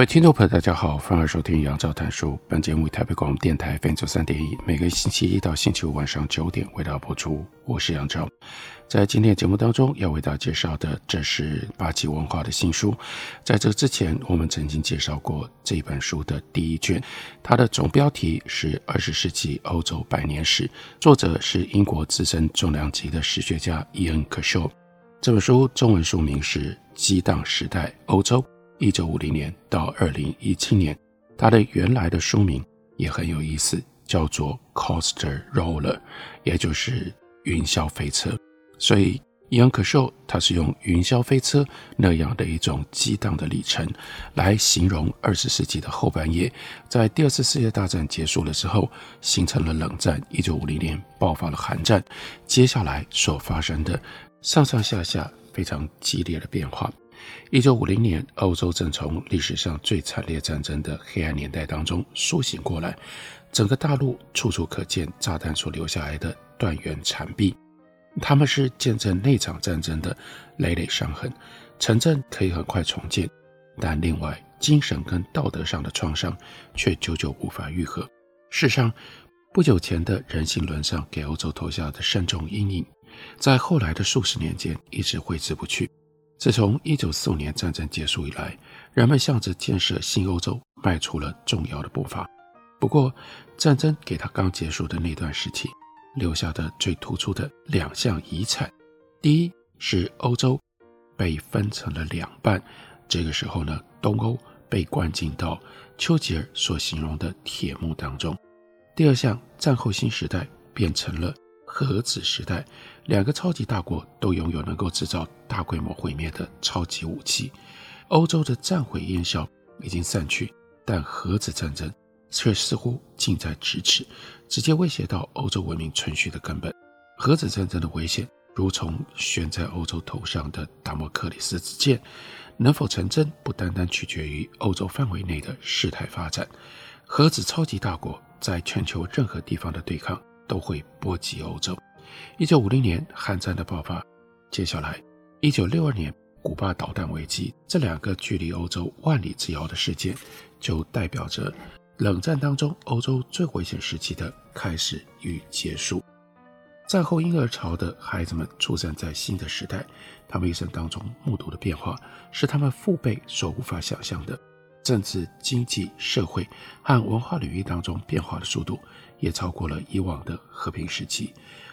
各位听众朋友，大家好，欢迎收听杨照谈书。本节目台北广播电台 FM 九三点一，每个星期一到星期五晚上九点为大家播出。我是杨照，在今天的节目当中要为大家介绍的，这是八旗文化的新书。在这之前，我们曾经介绍过这本书的第一卷，它的总标题是《二十世纪欧洲百年史》，作者是英国资深重量级的史学家伊恩·可修。这本书中文书名是《激荡时代欧洲》。一九五零年到二零一七年，它的原来的书名也很有意思，叫做 Coaster Roller，也就是云霄飞车。所以伊恩·可寿他是用云霄飞车那样的一种激荡的里程来形容二十世纪的后半叶，在第二次世界大战结束了之后，形成了冷战。一九五零年爆发了寒战，接下来所发生的上上下下非常激烈的变化。一九五零年，欧洲正从历史上最惨烈战争的黑暗年代当中苏醒过来，整个大陆处处可见炸弹所留下来的断垣残壁，他们是见证那场战争的累累伤痕。城镇可以很快重建，但另外精神跟道德上的创伤却久久无法愈合。事实上，不久前的人性沦丧给欧洲投下的深重阴影，在后来的数十年间一直挥之不去。自从一九四五年战争结束以来，人们向着建设新欧洲迈出了重要的步伐。不过，战争给他刚结束的那段时期留下的最突出的两项遗产，第一是欧洲被分成了两半，这个时候呢，东欧被灌进到丘吉尔所形容的铁幕当中；第二项，战后新时代变成了核子时代。两个超级大国都拥有能够制造大规模毁灭的超级武器，欧洲的战毁烟硝已经散去，但核子战争却似乎近在咫尺，直接威胁到欧洲文明存续的根本。核子战争的危险如同悬在欧洲头上的达摩克里斯之剑，能否成真，不单单取决于欧洲范围内的事态发展。核子超级大国在全球任何地方的对抗都会波及欧洲。一九五零年，韩战的爆发；接下来，一九六二年，古巴导弹危机，这两个距离欧洲万里之遥的事件，就代表着冷战当中欧洲最危险时期的开始与结束。战后婴儿潮的孩子们出生在新的时代，他们一生当中目睹的变化，是他们父辈所无法想象的。政治、经济、社会和文化领域当中变化的速度，也超过了以往的和平时期。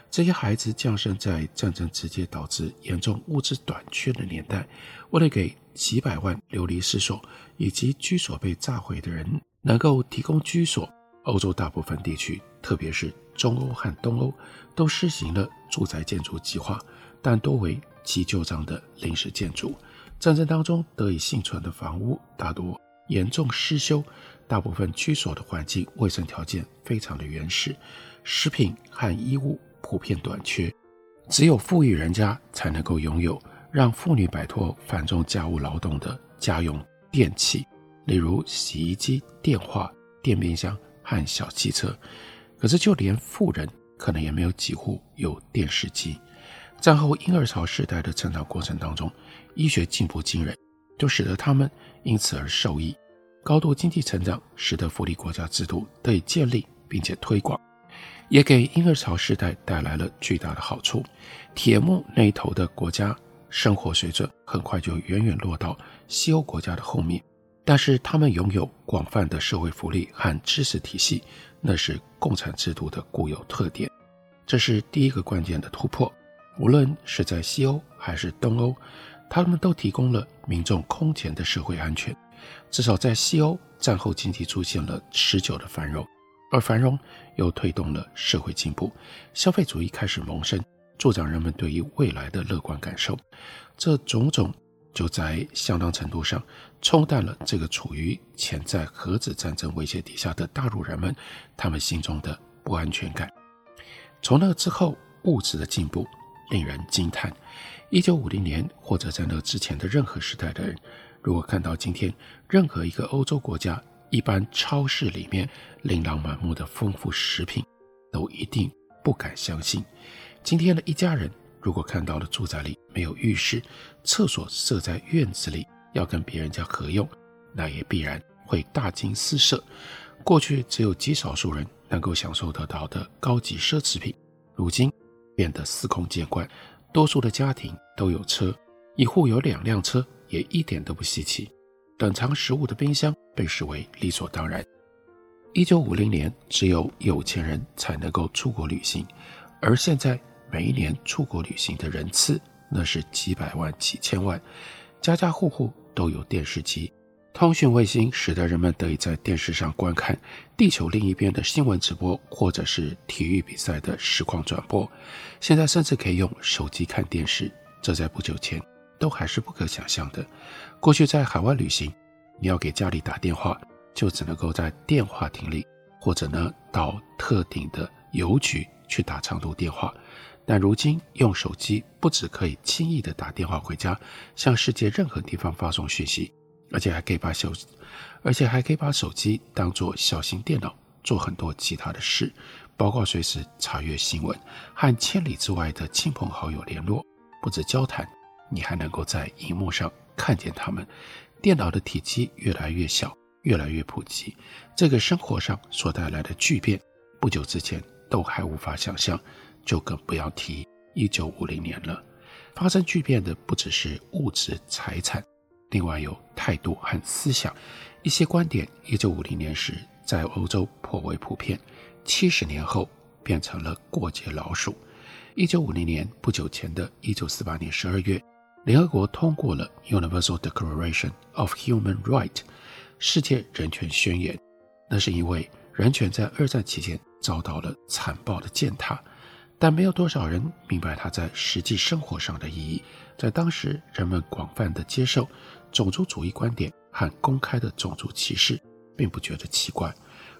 这些孩子降生在战争直接导致严重物资短缺的年代，为了给几百万流离失所以及居所被炸毁的人能够提供居所，欧洲大部分地区，特别是中欧和东欧，都施行了住宅建筑计划，但多为急救章的临时建筑。战争当中得以幸存的房屋大多严重失修，大部分居所的环境卫生条件非常的原始，食品和衣物。普遍短缺，只有富裕人家才能够拥有让妇女摆脱繁重家务劳动的家用电器，例如洗衣机、电话、电冰箱和小汽车。可是，就连富人可能也没有几户有电视机。战后婴儿潮时代的成长过程当中，医学进步惊人，就使得他们因此而受益。高度经济成长使得福利国家制度得以建立并且推广。也给婴儿潮时代带来了巨大的好处。铁幕那一头的国家生活水准很快就远远落到西欧国家的后面，但是他们拥有广泛的社会福利和知识体系，那是共产制度的固有特点。这是第一个关键的突破。无论是在西欧还是东欧，他们都提供了民众空前的社会安全。至少在西欧，战后经济出现了持久的繁荣。而繁荣又推动了社会进步，消费主义开始萌生，助长人们对于未来的乐观感受。这种种就在相当程度上冲淡了这个处于潜在核子战争威胁底下的大陆人们他们心中的不安全感。从那之后，物质的进步令人惊叹。一九五零年或者在那之前的任何时代的人，如果看到今天任何一个欧洲国家一般超市里面琳琅满目的丰富食品，都一定不敢相信。今天的一家人如果看到了住宅里没有浴室，厕所设在院子里，要跟别人家合用，那也必然会大惊失色。过去只有极少数人能够享受得到的高级奢侈品，如今变得司空见惯。多数的家庭都有车，一户有两辆车也一点都不稀奇。冷藏食物的冰箱被视为理所当然。一九五零年，只有有钱人才能够出国旅行，而现在每一年出国旅行的人次那是几百万、几千万，家家户户都有电视机。通讯卫星使得人们得以在电视上观看地球另一边的新闻直播，或者是体育比赛的实况转播。现在甚至可以用手机看电视，这在不久前都还是不可想象的。过去在海外旅行，你要给家里打电话，就只能够在电话亭里，或者呢到特定的邮局去打长途电话。但如今用手机，不只可以轻易地打电话回家，向世界任何地方发送讯息。而且还可以把手，而且还可以把手机当做小型电脑，做很多其他的事，包括随时查阅新闻，和千里之外的亲朋好友联络。不止交谈，你还能够在荧幕上看见他们。电脑的体积越来越小，越来越普及，这个生活上所带来的巨变，不久之前都还无法想象，就更不要提一九五零年了。发生巨变的不只是物质财产。另外有态度和思想，一些观点，一九五零年时在欧洲颇为普遍，七十年后变成了过街老鼠。一九五零年不久前的一九四八年十二月，联合国通过了 Universal Declaration of Human Rights 世界人权宣言。那是因为人权在二战期间遭到了残暴的践踏，但没有多少人明白它在实际生活上的意义。在当时，人们广泛的接受。种族主义观点和公开的种族歧视，并不觉得奇怪。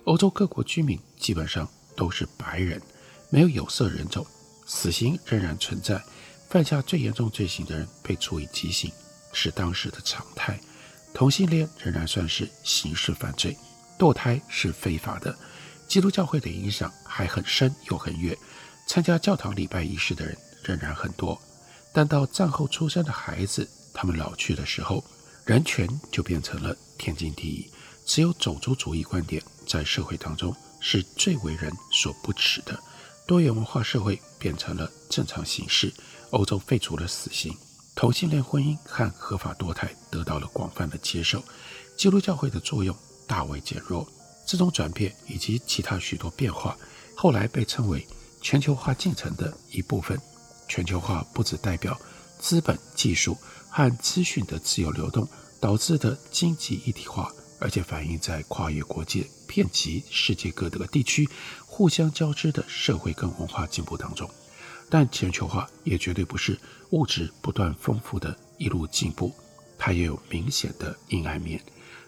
欧洲各国居民基本上都是白人，没有有色人种。死刑仍然存在，犯下最严重罪行的人被处以极刑，是当时的常态。同性恋仍然算是刑事犯罪，堕胎是非法的。基督教会的影响还很深又很远，参加教堂礼拜仪式的人仍然很多。但到战后出生的孩子，他们老去的时候，人权就变成了天经地义，只有种族主义观点在社会当中是最为人所不齿的。多元文化社会变成了正常形式。欧洲废除了死刑，同性恋婚姻和合法堕胎得到了广泛的接受。基督教会的作用大为减弱。这种转变以及其他许多变化，后来被称为全球化进程的一部分。全球化不只代表资本、技术和资讯的自由流动导致的经济一体化，而且反映在跨越国界、遍及世界各个地区、互相交织的社会跟文化进步当中。但全球化也绝对不是物质不断丰富的一路进步，它也有明显的阴暗面。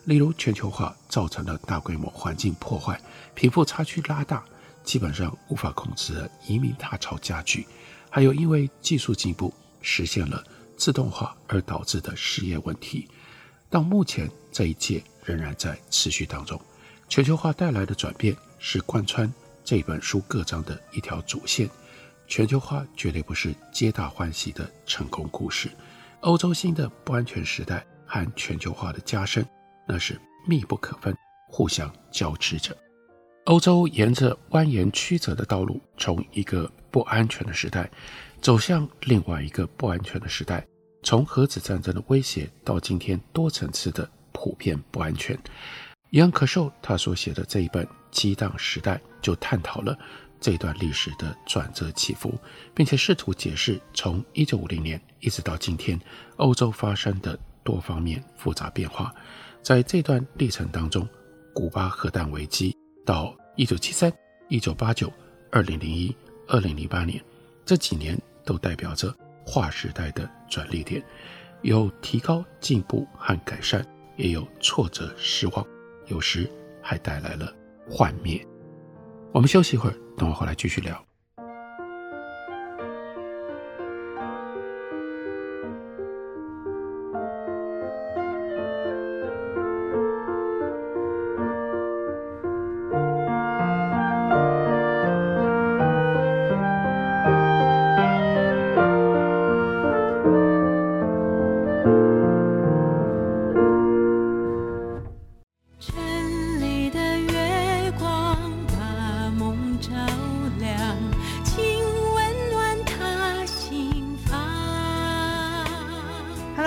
例如，全球化造成了大规模环境破坏、贫富差距拉大、基本上无法控制的移民大潮加剧，还有因为技术进步实现了。自动化而导致的失业问题，到目前这一切仍然在持续当中。全球化带来的转变是贯穿这本书各章的一条主线。全球化绝对不是皆大欢喜的成功故事。欧洲新的不安全时代和全球化的加深，那是密不可分，互相交织着。欧洲沿着蜿蜒曲折的道路，从一个不安全的时代。走向另外一个不安全的时代，从核子战争的威胁到今天多层次的普遍不安全。杨可受他所写的这一本《激荡时代》就探讨了这段历史的转折起伏，并且试图解释从1950年一直到今天欧洲发生的多方面复杂变化。在这段历程当中，古巴核弹危机到1973、1989、2001、2008年这几年。都代表着划时代的转捩点，有提高进步和改善，也有挫折失望，有时还带来了幻灭。我们休息一会儿，等我回来继续聊。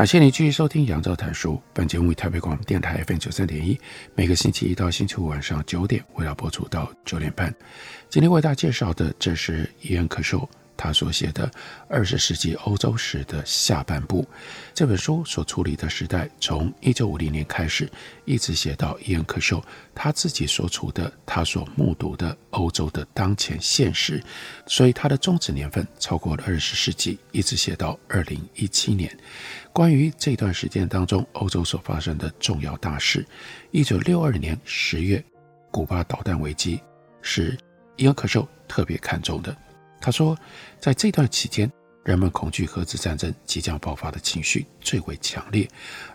感谢你继续收听杨照谈书。本节目为台北广播电台 FM 九三点一，每个星期一到星期五晚上九点，为了播出到九点半。今天为大家介绍的，这是伊恩·克寿。他所写的《二十世纪欧洲史》的下半部，这本书所处理的时代，从一九五零年开始，一直写到伊恩·克秀他自己所处的、他所目睹的欧洲的当前现实，所以他的终止年份超过了二十世纪，一直写到二零一七年。关于这段时间当中欧洲所发生的重要大事，一九六二年十月，古巴导弹危机是伊恩·克秀特别看重的。他说，在这段期间，人们恐惧核子战争即将爆发的情绪最为强烈，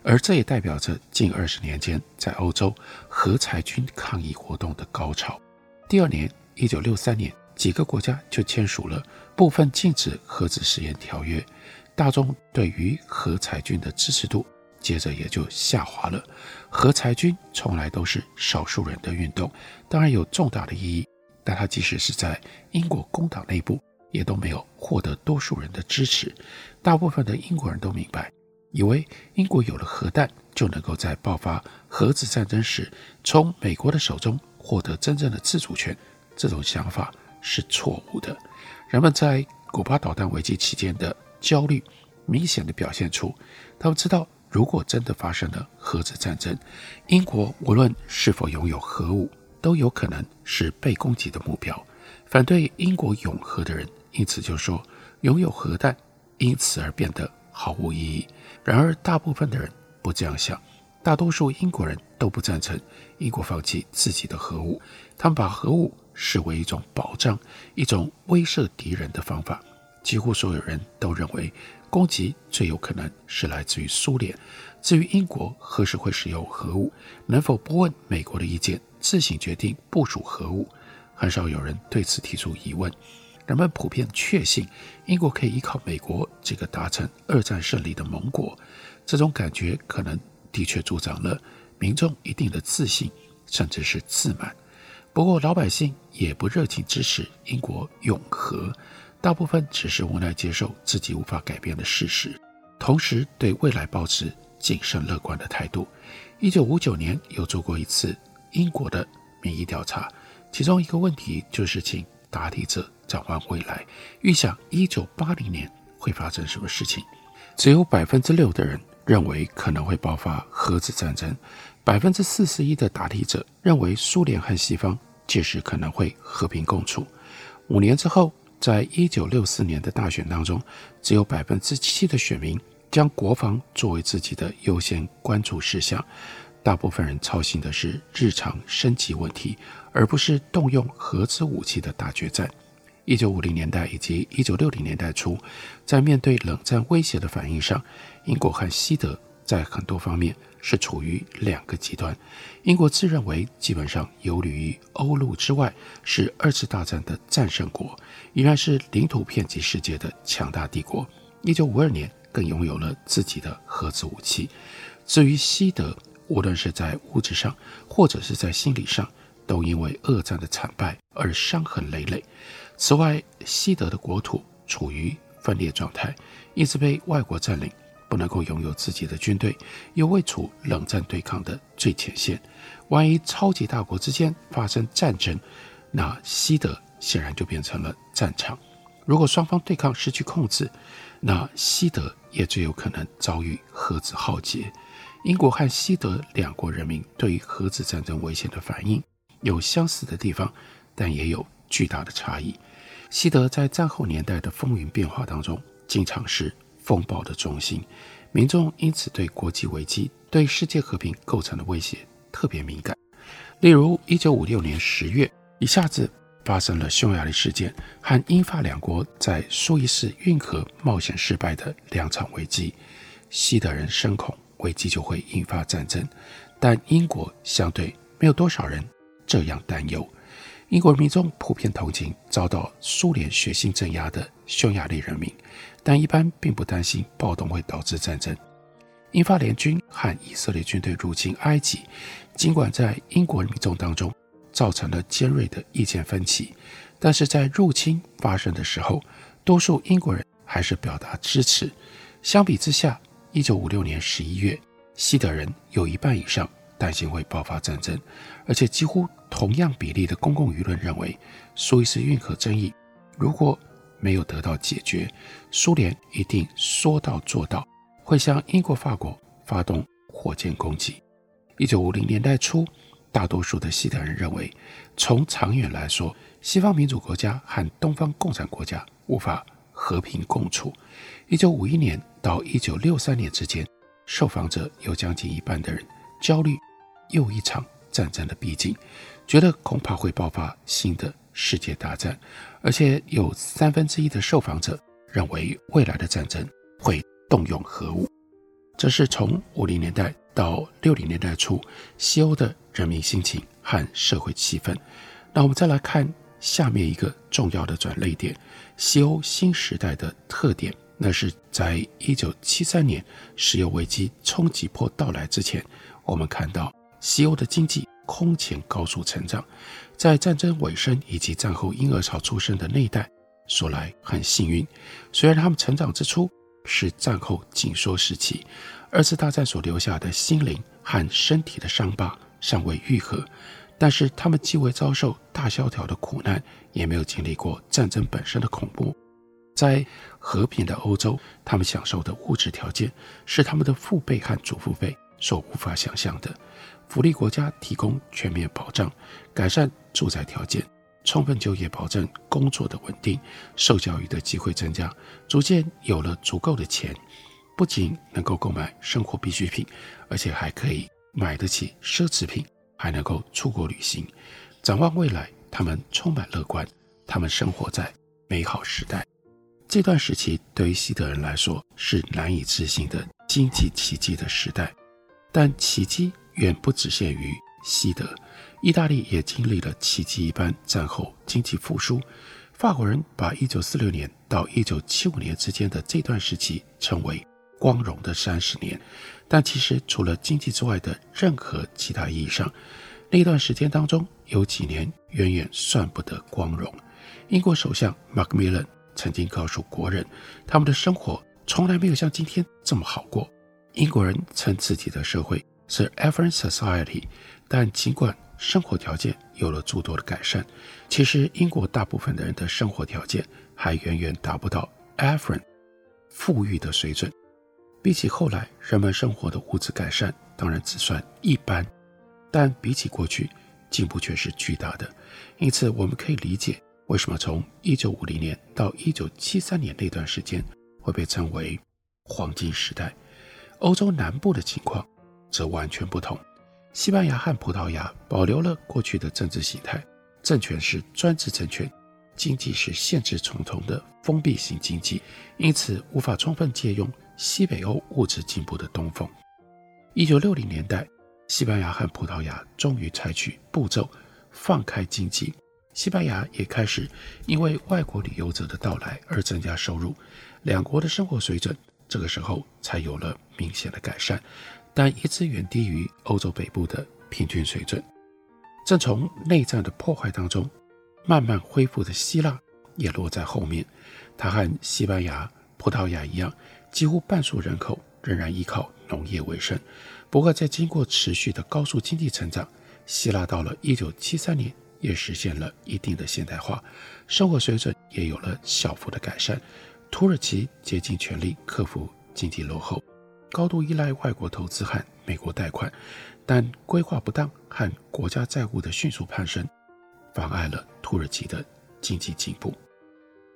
而这也代表着近二十年间在欧洲核裁军抗议活动的高潮。第二年，一九六三年，几个国家就签署了部分禁止核子实验条约，大众对于核裁军的支持度接着也就下滑了。核裁军从来都是少数人的运动，当然有重大的意义。但他即使是在英国工党内部，也都没有获得多数人的支持。大部分的英国人都明白，以为英国有了核弹，就能够在爆发核子战争时，从美国的手中获得真正的自主权。这种想法是错误的。人们在古巴导弹危机期间的焦虑，明显地表现出，他们知道，如果真的发生了核子战争，英国无论是否拥有核武，都有可能是被攻击的目标。反对英国永和的人，因此就说拥有核弹因此而变得毫无意义。然而，大部分的人不这样想，大多数英国人都不赞成英国放弃自己的核武。他们把核武视为一种保障、一种威慑敌人的方法。几乎所有人都认为，攻击最有可能是来自于苏联。至于英国何时会使用核武，能否不问美国的意见，自行决定部署核武，很少有人对此提出疑问。人们普遍确信英国可以依靠美国这个达成二战胜利的盟国。这种感觉可能的确助长了民众一定的自信，甚至是自满。不过老百姓也不热情支持英国永和，大部分只是无奈接受自己无法改变的事实，同时对未来保持谨慎乐观的态度。一九五九年有做过一次。英国的民意调查，其中一个问题就是请答题者展望未来，预想一九八零年会发生什么事情。只有百分之六的人认为可能会爆发核子战争，百分之四十一的答题者认为苏联和西方届时可能会和平共处。五年之后，在一九六四年的大选当中，只有百分之七的选民将国防作为自己的优先关注事项。大部分人操心的是日常升级问题，而不是动用核子武器的大决战。一九五零年代以及一九六零年代初，在面对冷战威胁的反应上，英国和西德在很多方面是处于两个极端。英国自认为基本上游离于欧陆之外，是二次大战的战胜国，依然是领土遍及世界的强大帝国。一九五二年更拥有了自己的核子武器。至于西德，无论是在物质上，或者是在心理上，都因为二战的惨败而伤痕累累。此外，西德的国土处于分裂状态，一直被外国占领，不能够拥有自己的军队，又位处冷战对抗的最前线。万一超级大国之间发生战争，那西德显然就变成了战场。如果双方对抗失去控制，那西德也最有可能遭遇核子浩劫。英国和西德两国人民对于核子战争危险的反应有相似的地方，但也有巨大的差异。西德在战后年代的风云变化当中，经常是风暴的中心，民众因此对国际危机、对世界和平构成的威胁特别敏感。例如，一九五六年十月，一下子发生了匈牙利事件和英法两国在苏伊士运河冒险失败的两场危机，西德人深恐。危机就会引发战争，但英国相对没有多少人这样担忧。英国民众普遍同情遭到苏联血腥镇压的匈牙利人民，但一般并不担心暴动会导致战争。英法联军和以色列军队入侵埃及，尽管在英国民众当中造成了尖锐的意见分歧，但是在入侵发生的时候，多数英国人还是表达支持。相比之下，一九五六年十一月，西德人有一半以上担心会爆发战争，而且几乎同样比例的公共舆论认为，苏伊士运河争议如果没有得到解决，苏联一定说到做到，会向英国、法国发动火箭攻击。一九五零年代初，大多数的西德人认为，从长远来说，西方民主国家和东方共产国家无法和平共处。一九五一年到一九六三年之间，受访者有将近一半的人焦虑又一场战争的逼近，觉得恐怕会爆发新的世界大战，而且有三分之一的受访者认为未来的战争会动用核武。这是从五零年代到六零年代初西欧的人民心情和社会气氛。那我们再来看下面一个重要的转捩点：西欧新时代的特点。那是在一九七三年石油危机冲击波到来之前，我们看到西欧的经济空前高速成长。在战争尾声以及战后婴儿潮出生的那一代，说来很幸运。虽然他们成长之初是战后紧缩时期，二次大战所留下的心灵和身体的伤疤尚未愈合，但是他们既未遭受大萧条的苦难，也没有经历过战争本身的恐怖。在和平的欧洲，他们享受的物质条件是他们的父辈和祖父辈所无法想象的。福利国家提供全面保障，改善住宅条件，充分就业，保证工作的稳定，受教育的机会增加，逐渐有了足够的钱，不仅能够购买生活必需品，而且还可以买得起奢侈品，还能够出国旅行。展望未来，他们充满乐观，他们生活在美好时代。这段时期对于西德人来说是难以置信的经济奇迹的时代，但奇迹远不只限于西德，意大利也经历了奇迹一般战后经济复苏。法国人把1946年到1975年之间的这段时期称为“光荣的三十年”，但其实除了经济之外的任何其他意义上，那段时间当中有几年远远算不得光荣。英国首相 Macmillan 曾经告诉国人，他们的生活从来没有像今天这么好过。英国人称自己的社会是 Affluent Society，但尽管生活条件有了诸多的改善，其实英国大部分的人的生活条件还远远达不到 Affluent 富裕的水准。比起后来人们生活的物质改善，当然只算一般但比起过去，进步却是巨大的。因此，我们可以理解为什么从一九五零年到一九七三年那段时间会被称为黄金时代。欧洲南部的情况则完全不同。西班牙和葡萄牙保留了过去的政治形态，政权是专制政权，经济是限制重重的封闭型经济，因此无法充分借用西北欧物质进步的东风。一九六零年代，西班牙和葡萄牙终于采取步骤，放开经济，西班牙也开始因为外国旅游者的到来而增加收入，两国的生活水准这个时候才有了明显的改善。但一直远低于欧洲北部的平均水准。正从内战的破坏当中慢慢恢复的希腊也落在后面。它和西班牙、葡萄牙一样，几乎半数人口仍然依靠农业为生。不过，在经过持续的高速经济成长，希腊到了1973年也实现了一定的现代化，生活水准也有了小幅的改善。土耳其竭尽全力克服经济落后。高度依赖外国投资和美国贷款，但规划不当和国家债务的迅速攀升，妨碍了土耳其的经济进步。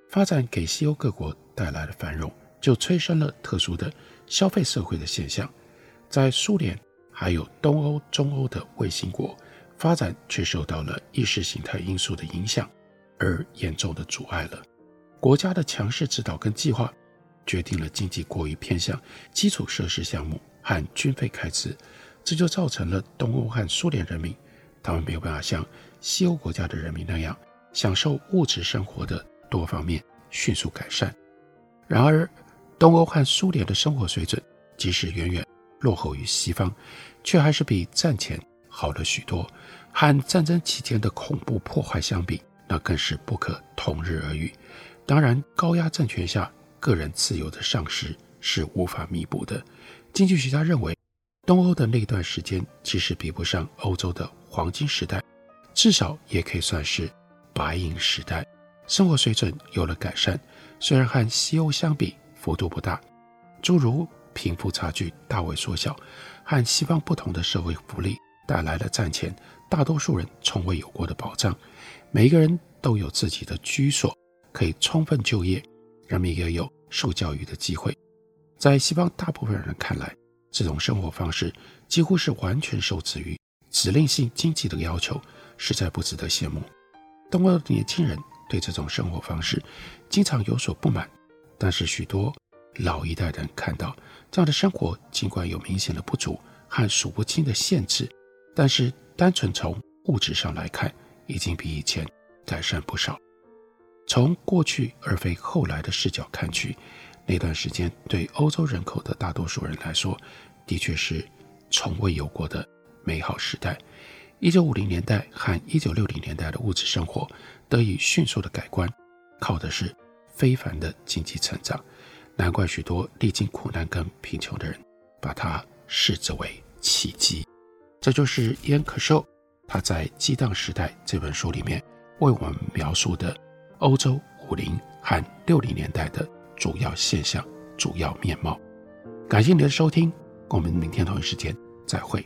发展给西欧各国带来了繁荣，就催生了特殊的消费社会的现象。在苏联还有东欧、中欧的卫星国，发展却受到了意识形态因素的影响，而严重的阻碍了国家的强势指导跟计划。决定了经济过于偏向基础设施项目和军费开支，这就造成了东欧和苏联人民，他们没有办法像西欧国家的人民那样享受物质生活的多方面迅速改善。然而，东欧和苏联的生活水准即使远远落后于西方，却还是比战前好了许多。和战争期间的恐怖破坏相比，那更是不可同日而语。当然，高压政权下，个人自由的丧失是无法弥补的。经济学家认为，东欧的那段时间其实比不上欧洲的黄金时代，至少也可以算是白银时代。生活水准有了改善，虽然和西欧相比幅度不大，诸如贫富差距大为缩小，和西方不同的社会福利带来了战前大多数人从未有过的保障。每一个人都有自己的居所，可以充分就业。人民也有受教育的机会，在西方大部分人看来，这种生活方式几乎是完全受制于指令性经济的要求，实在不值得羡慕。东欧的年轻人对这种生活方式经常有所不满，但是许多老一代人看到这样的生活，尽管有明显的不足和数不清的限制，但是单纯从物质上来看，已经比以前改善不少。从过去而非后来的视角看去，那段时间对欧洲人口的大多数人来说，的确是从未有过的美好时代。一九五零年代和一九六零年代的物质生活得以迅速的改观，靠的是非凡的经济成长。难怪许多历经苦难跟贫穷的人把它视之为奇迹。这就是燕·可寿他在《激荡时代》这本书里面为我们描述的。欧洲五零和六零年代的主要现象、主要面貌。感谢您的收听，我们明天同一时间再会。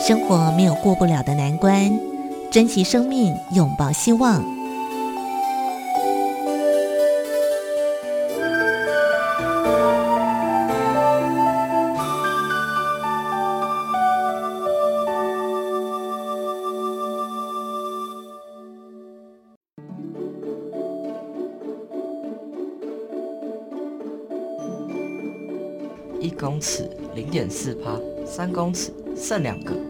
生活没有过不了的难关，珍惜生命，拥抱希望。一公尺零点四趴，三公尺剩两个。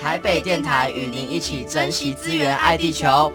台北电台与您一起珍惜资源，爱地球。